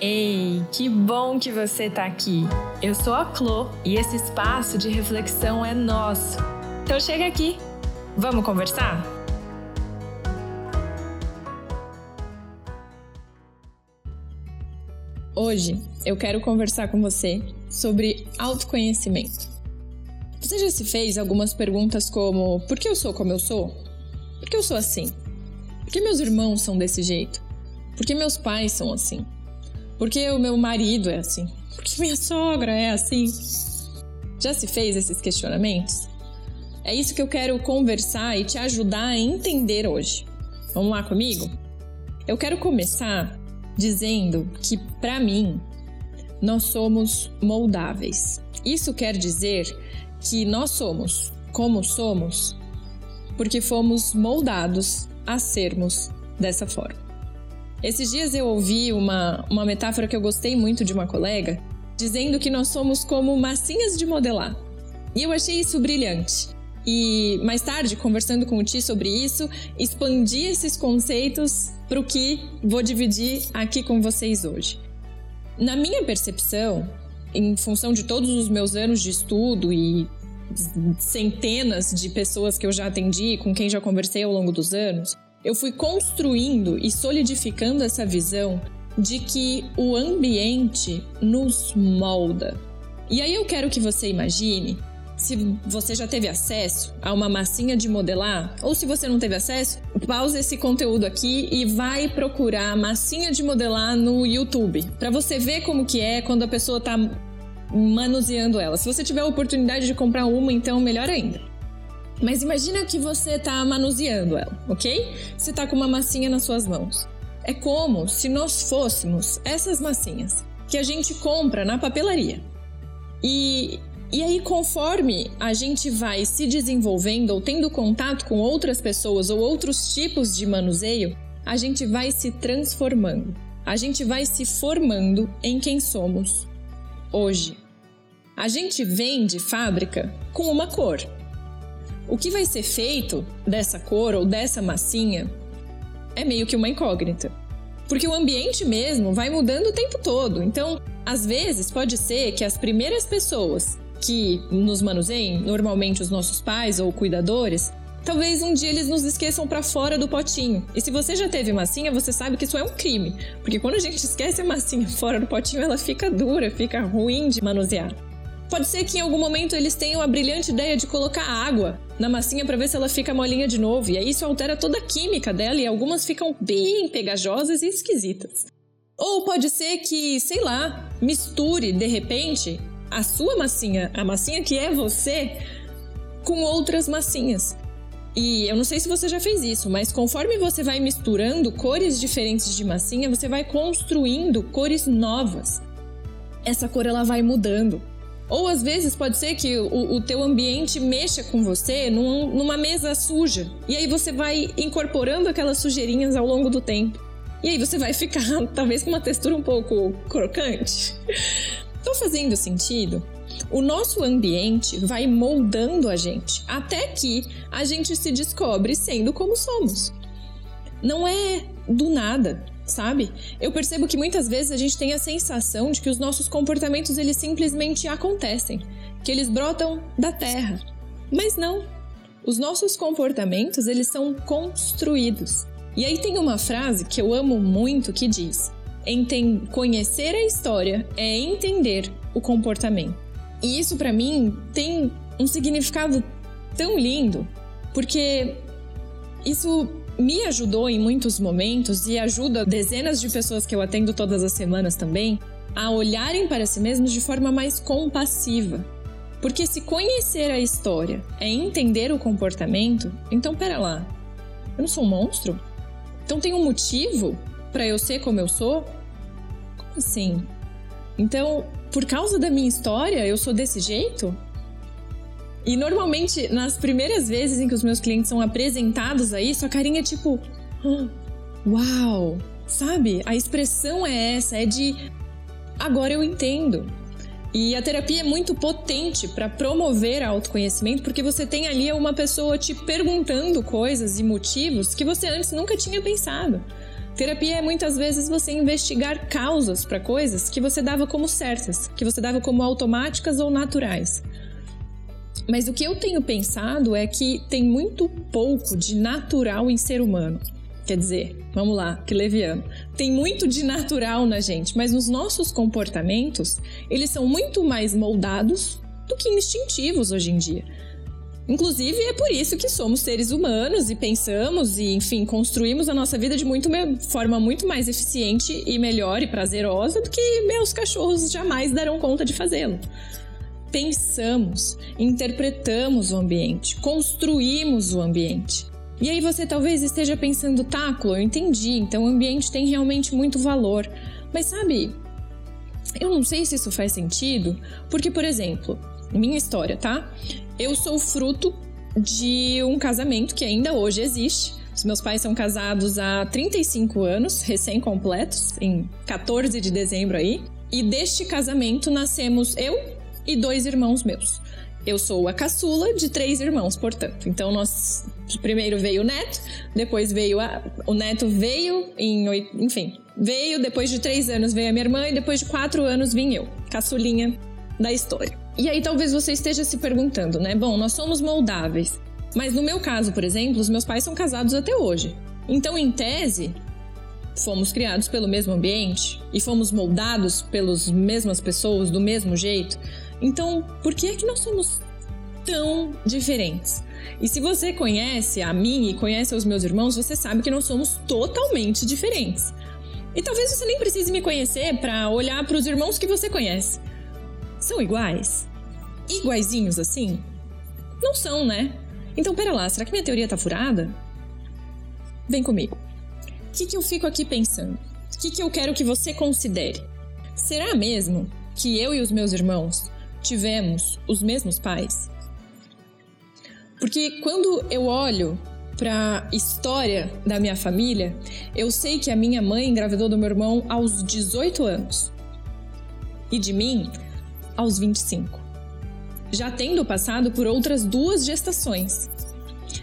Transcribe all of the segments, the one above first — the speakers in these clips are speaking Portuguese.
Ei, que bom que você está aqui! Eu sou a Clo e esse espaço de reflexão é nosso. Então chega aqui, vamos conversar? Hoje eu quero conversar com você sobre autoconhecimento. Você já se fez algumas perguntas como: por que eu sou como eu sou? Por que eu sou assim? Por que meus irmãos são desse jeito? Por que meus pais são assim? Por que o meu marido é assim? Por que minha sogra é assim? Já se fez esses questionamentos? É isso que eu quero conversar e te ajudar a entender hoje. Vamos lá comigo? Eu quero começar dizendo que, para mim, nós somos moldáveis. Isso quer dizer que nós somos como somos porque fomos moldados a sermos dessa forma. Esses dias eu ouvi uma, uma metáfora que eu gostei muito de uma colega, dizendo que nós somos como massinhas de modelar. E eu achei isso brilhante. E mais tarde, conversando com o Ti sobre isso, expandi esses conceitos para o que vou dividir aqui com vocês hoje. Na minha percepção, em função de todos os meus anos de estudo e centenas de pessoas que eu já atendi, com quem já conversei ao longo dos anos, eu fui construindo e solidificando essa visão de que o ambiente nos molda. E aí eu quero que você imagine se você já teve acesso a uma massinha de modelar, ou se você não teve acesso, pausa esse conteúdo aqui e vai procurar massinha de modelar no YouTube, para você ver como que é quando a pessoa está manuseando ela. Se você tiver a oportunidade de comprar uma, então melhor ainda. Mas imagina que você está manuseando ela, ok? Você está com uma massinha nas suas mãos. É como se nós fôssemos essas massinhas que a gente compra na papelaria. E, e aí, conforme a gente vai se desenvolvendo ou tendo contato com outras pessoas ou outros tipos de manuseio, a gente vai se transformando. A gente vai se formando em quem somos hoje. A gente vem de fábrica com uma cor. O que vai ser feito dessa cor ou dessa massinha é meio que uma incógnita. Porque o ambiente mesmo vai mudando o tempo todo. Então, às vezes, pode ser que as primeiras pessoas que nos manuseiem, normalmente os nossos pais ou cuidadores, talvez um dia eles nos esqueçam para fora do potinho. E se você já teve massinha, você sabe que isso é um crime. Porque quando a gente esquece a massinha fora do potinho, ela fica dura, fica ruim de manusear. Pode ser que em algum momento eles tenham a brilhante ideia de colocar água na massinha para ver se ela fica molinha de novo, e aí isso altera toda a química dela e algumas ficam bem pegajosas e esquisitas. Ou pode ser que, sei lá, misture de repente a sua massinha, a massinha que é você, com outras massinhas. E eu não sei se você já fez isso, mas conforme você vai misturando cores diferentes de massinha, você vai construindo cores novas. Essa cor ela vai mudando. Ou às vezes pode ser que o, o teu ambiente mexa com você num, numa mesa suja. E aí você vai incorporando aquelas sujeirinhas ao longo do tempo. E aí você vai ficar talvez com uma textura um pouco crocante. Tô fazendo sentido? O nosso ambiente vai moldando a gente até que a gente se descobre sendo como somos. Não é do nada sabe? Eu percebo que muitas vezes a gente tem a sensação de que os nossos comportamentos eles simplesmente acontecem, que eles brotam da terra. Mas não. Os nossos comportamentos eles são construídos. E aí tem uma frase que eu amo muito que diz: conhecer a história é entender o comportamento. E isso para mim tem um significado tão lindo, porque isso me ajudou em muitos momentos e ajuda dezenas de pessoas que eu atendo todas as semanas também a olharem para si mesmos de forma mais compassiva. Porque se conhecer a história é entender o comportamento, então pera lá, eu não sou um monstro? Então tem um motivo para eu ser como eu sou? Como assim? Então, por causa da minha história, eu sou desse jeito? E normalmente, nas primeiras vezes em que os meus clientes são apresentados a isso, a carinha é tipo, oh, uau, sabe? A expressão é essa, é de agora eu entendo. E a terapia é muito potente para promover autoconhecimento, porque você tem ali uma pessoa te perguntando coisas e motivos que você antes nunca tinha pensado. Terapia é muitas vezes você investigar causas para coisas que você dava como certas, que você dava como automáticas ou naturais. Mas o que eu tenho pensado é que tem muito pouco de natural em ser humano. Quer dizer, vamos lá, que leviano. Tem muito de natural na gente, mas os nossos comportamentos, eles são muito mais moldados do que instintivos hoje em dia. Inclusive, é por isso que somos seres humanos e pensamos e, enfim, construímos a nossa vida de muito forma muito mais eficiente e melhor e prazerosa do que meus cachorros jamais darão conta de fazê-lo. Pensamos, interpretamos o ambiente, construímos o ambiente. E aí você talvez esteja pensando, tá, eu entendi, então o ambiente tem realmente muito valor. Mas sabe, eu não sei se isso faz sentido, porque, por exemplo, minha história, tá? Eu sou fruto de um casamento que ainda hoje existe. Os meus pais são casados há 35 anos, recém-completos, em 14 de dezembro aí. E deste casamento nascemos eu e dois irmãos meus. Eu sou a caçula de três irmãos, portanto. Então, nós primeiro veio o neto, depois veio a, o neto veio em, enfim, veio depois de três anos veio a minha irmã e depois de quatro anos vim eu, caçulinha da história. E aí talvez você esteja se perguntando, né? Bom, nós somos moldáveis. Mas no meu caso, por exemplo, os meus pais são casados até hoje. Então, em tese, fomos criados pelo mesmo ambiente e fomos moldados pelas mesmas pessoas do mesmo jeito. Então, por que é que nós somos tão diferentes? E se você conhece a mim e conhece os meus irmãos, você sabe que nós somos totalmente diferentes. E talvez você nem precise me conhecer para olhar para os irmãos que você conhece. São iguais? Iguaizinhos assim? Não são, né? Então, pera lá, será que minha teoria tá furada? Vem comigo. O que, que eu fico aqui pensando? O que, que eu quero que você considere? Será mesmo que eu e os meus irmãos tivemos os mesmos pais? Porque quando eu olho para a história da minha família, eu sei que a minha mãe engravidou do meu irmão aos 18 anos. E de mim aos 25. Já tendo passado por outras duas gestações.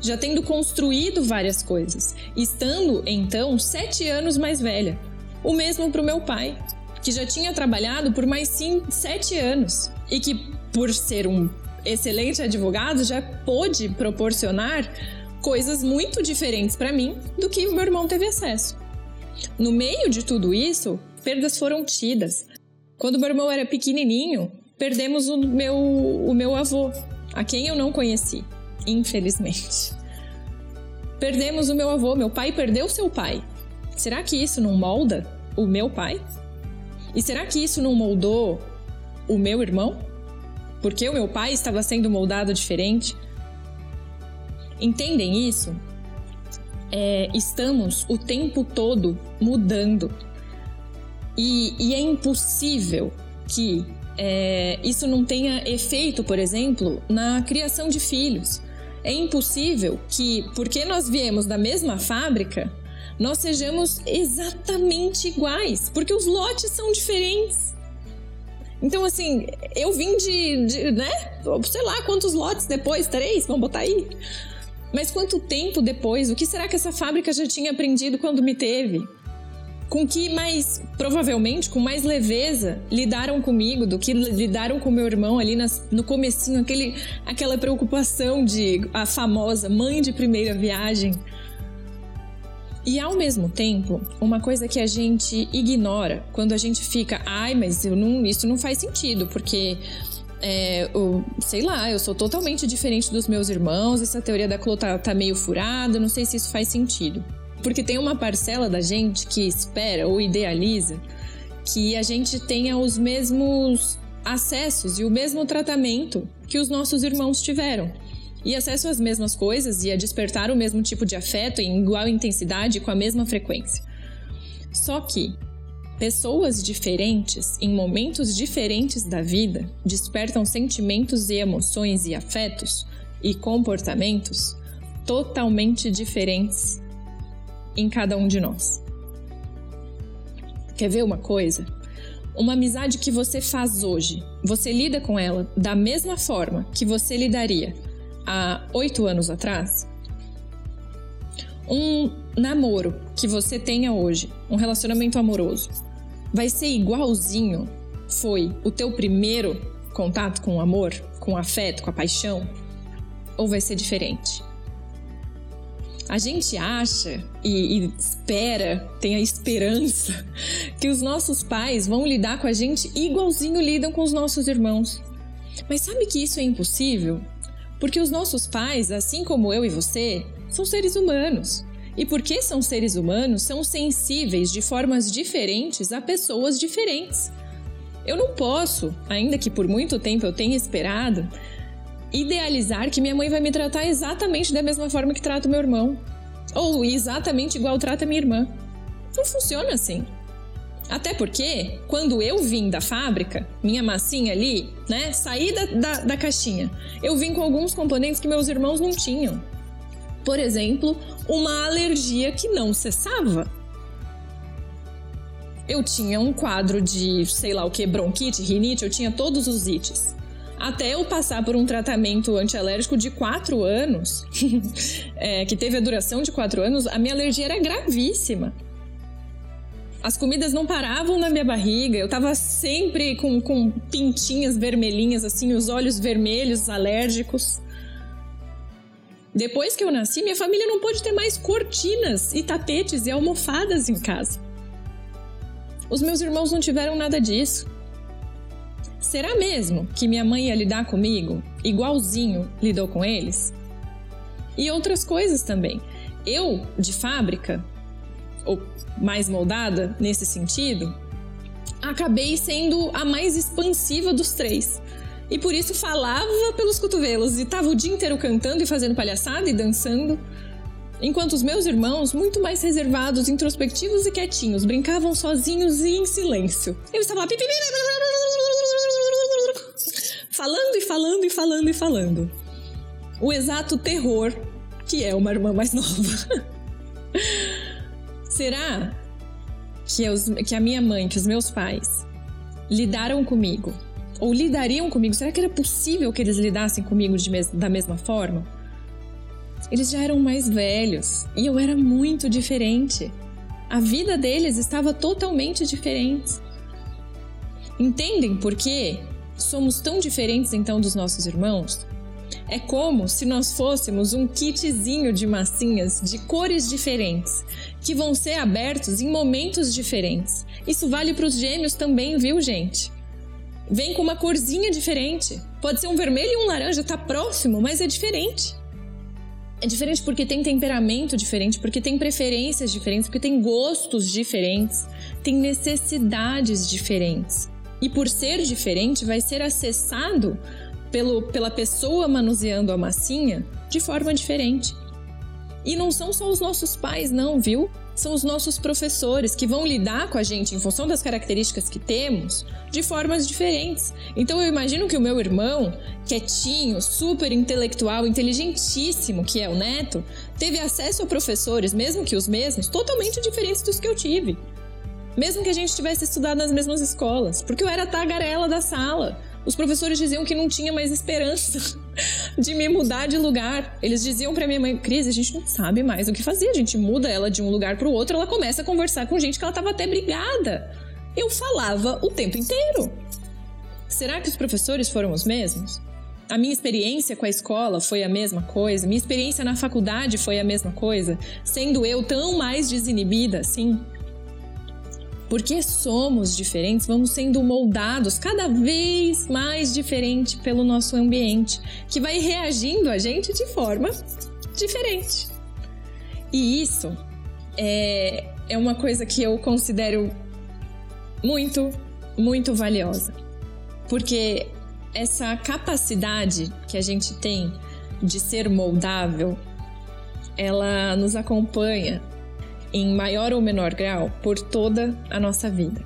Já tendo construído várias coisas. Estando, então, sete anos mais velha. O mesmo para o meu pai, que já tinha trabalhado por mais sim, sete anos. E que, por ser um excelente advogado, já pôde proporcionar coisas muito diferentes para mim do que meu irmão teve acesso. No meio de tudo isso, perdas foram tidas. Quando meu irmão era pequenininho, perdemos o meu, o meu avô, a quem eu não conheci, infelizmente. Perdemos o meu avô, meu pai perdeu seu pai. Será que isso não molda o meu pai? E será que isso não moldou o meu irmão? Porque o meu pai estava sendo moldado diferente? Entendem isso? É, estamos o tempo todo mudando. E, e é impossível que é, isso não tenha efeito, por exemplo, na criação de filhos. É impossível que, porque nós viemos da mesma fábrica, nós sejamos exatamente iguais, porque os lotes são diferentes. Então, assim, eu vim de, de, né? Sei lá quantos lotes depois, três, vamos botar aí. Mas quanto tempo depois? O que será que essa fábrica já tinha aprendido quando me teve? com que mais, provavelmente, com mais leveza lidaram comigo do que lidaram com meu irmão ali nas, no comecinho, aquele, aquela preocupação de a famosa mãe de primeira viagem. E ao mesmo tempo, uma coisa que a gente ignora quando a gente fica, ai, mas não, isso não faz sentido, porque é, sei lá, eu sou totalmente diferente dos meus irmãos, essa teoria da Clô tá, tá meio furada, não sei se isso faz sentido. Porque tem uma parcela da gente que espera ou idealiza que a gente tenha os mesmos acessos e o mesmo tratamento que os nossos irmãos tiveram. E acesso às mesmas coisas e a despertar o mesmo tipo de afeto em igual intensidade e com a mesma frequência. Só que pessoas diferentes, em momentos diferentes da vida, despertam sentimentos e emoções e afetos e comportamentos totalmente diferentes em cada um de nós. Quer ver uma coisa? Uma amizade que você faz hoje, você lida com ela da mesma forma que você lidaria há oito anos atrás? um namoro que você tenha hoje, um relacionamento amoroso, vai ser igualzinho foi o teu primeiro contato com o amor, com o afeto, com a paixão? Ou vai ser diferente? A gente acha e, e, espera, tem a esperança, que os nossos pais vão lidar com a gente igualzinho lidam com os nossos irmãos. Mas sabe que isso é impossível? Porque os nossos pais, assim como eu e você, são seres humanos. E porque são seres humanos, são sensíveis de formas diferentes a pessoas diferentes. Eu não posso, ainda que por muito tempo eu tenha esperado, idealizar que minha mãe vai me tratar exatamente da mesma forma que trata meu irmão. Ou exatamente igual trata minha irmã. Não funciona assim. Até porque, quando eu vim da fábrica, minha massinha ali, né, saí da, da, da caixinha, eu vim com alguns componentes que meus irmãos não tinham. Por exemplo, uma alergia que não cessava. Eu tinha um quadro de, sei lá o que, bronquite, rinite, eu tinha todos os ites. Até eu passar por um tratamento antialérgico de 4 anos, é, que teve a duração de 4 anos, a minha alergia era gravíssima. As comidas não paravam na minha barriga, eu tava sempre com, com pintinhas vermelhinhas, assim, os olhos vermelhos, alérgicos. Depois que eu nasci, minha família não pôde ter mais cortinas e tapetes e almofadas em casa. Os meus irmãos não tiveram nada disso. Será mesmo que minha mãe ia lidar comigo igualzinho lidou com eles? E outras coisas também. Eu, de fábrica, ou mais moldada nesse sentido, acabei sendo a mais expansiva dos três. E por isso falava pelos cotovelos e tava o dia inteiro cantando e fazendo palhaçada e dançando. Enquanto os meus irmãos, muito mais reservados, introspectivos e quietinhos, brincavam sozinhos e em silêncio. Eu estava lá falando e falando e falando e falando. O exato terror que é uma irmã mais nova. Será que, que a minha mãe, que os meus pais lidaram comigo ou lidariam comigo? Será que era possível que eles lidassem comigo mes da mesma forma? Eles já eram mais velhos e eu era muito diferente. A vida deles estava totalmente diferente. Entendem por que somos tão diferentes então dos nossos irmãos? É como se nós fôssemos um kitzinho de massinhas de cores diferentes, que vão ser abertos em momentos diferentes. Isso vale para os gêmeos também, viu, gente? vem com uma corzinha diferente. Pode ser um vermelho e um laranja, tá próximo, mas é diferente. É diferente porque tem temperamento diferente, porque tem preferências diferentes, porque tem gostos diferentes, tem necessidades diferentes. E por ser diferente, vai ser acessado pelo, pela pessoa manuseando a massinha de forma diferente. E não são só os nossos pais, não, viu? são os nossos professores que vão lidar com a gente em função das características que temos de formas diferentes. Então eu imagino que o meu irmão, quietinho, super intelectual, inteligentíssimo, que é o neto, teve acesso a professores, mesmo que os mesmos, totalmente diferentes dos que eu tive. Mesmo que a gente tivesse estudado nas mesmas escolas, porque eu era a tagarela da sala. Os professores diziam que não tinha mais esperança de me mudar de lugar. Eles diziam para minha mãe, Cris, a gente não sabe mais o que fazer. A gente muda ela de um lugar para o outro, ela começa a conversar com gente que ela tava até brigada. Eu falava o tempo inteiro. Será que os professores foram os mesmos? A minha experiência com a escola foi a mesma coisa? Minha experiência na faculdade foi a mesma coisa? Sendo eu tão mais desinibida assim? Porque somos diferentes, vamos sendo moldados cada vez mais diferente pelo nosso ambiente, que vai reagindo a gente de forma diferente. E isso é, é uma coisa que eu considero muito, muito valiosa. Porque essa capacidade que a gente tem de ser moldável, ela nos acompanha em maior ou menor grau por toda a nossa vida.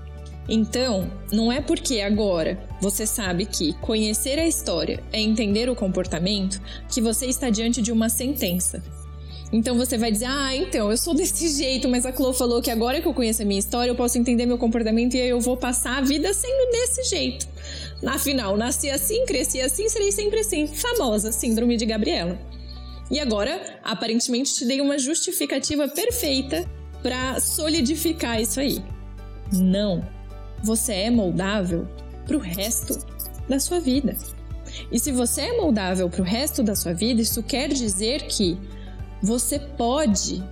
Então, não é porque agora você sabe que conhecer a história é entender o comportamento que você está diante de uma sentença. Então você vai dizer: Ah, então eu sou desse jeito, mas a Chloe falou que agora que eu conheço a minha história, eu posso entender meu comportamento e aí eu vou passar a vida sendo desse jeito. Afinal, nasci assim, cresci assim, serei sempre assim. Famosa Síndrome de Gabriela. E agora, aparentemente, te dei uma justificativa perfeita para solidificar isso aí. Não. Você é moldável para o resto da sua vida. E se você é moldável para o resto da sua vida, isso quer dizer que você pode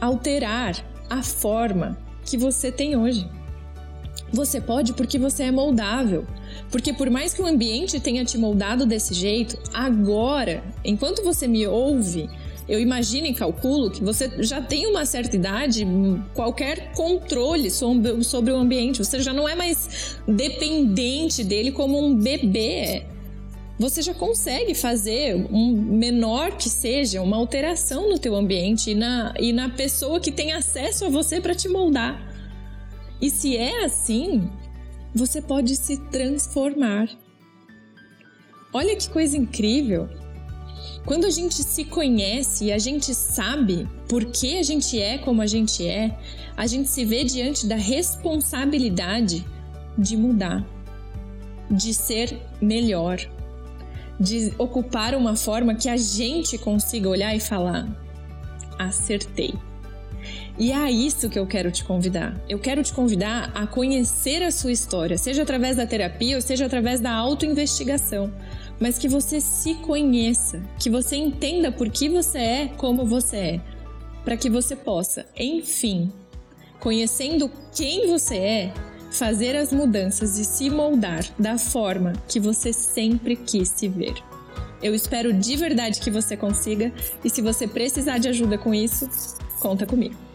alterar a forma que você tem hoje. Você pode porque você é moldável. Porque por mais que o ambiente tenha te moldado desse jeito, agora, enquanto você me ouve, eu imagino e calculo que você já tem uma certa idade, qualquer controle sobre, o ambiente, você já não é mais dependente dele como um bebê. Você já consegue fazer, um menor que seja, uma alteração no teu ambiente e na, e na pessoa que tem acesso a você para te moldar. E se é assim, você pode se transformar. Olha que coisa incrível! Quando a gente se conhece e a gente sabe por que a gente é como a gente é, a gente se vê diante da responsabilidade de mudar, de ser melhor, de ocupar uma forma que a gente consiga olhar e falar: acertei. E é a isso que eu quero te convidar. Eu quero te convidar a conhecer a sua história, seja através da terapia ou seja através da autoinvestigação, mas que você se conheça, que você entenda por que você é como você é, para que você possa, enfim, conhecendo quem você é, fazer as mudanças e se moldar da forma que você sempre quis se ver. Eu espero de verdade que você consiga e se você precisar de ajuda com isso, conta comigo.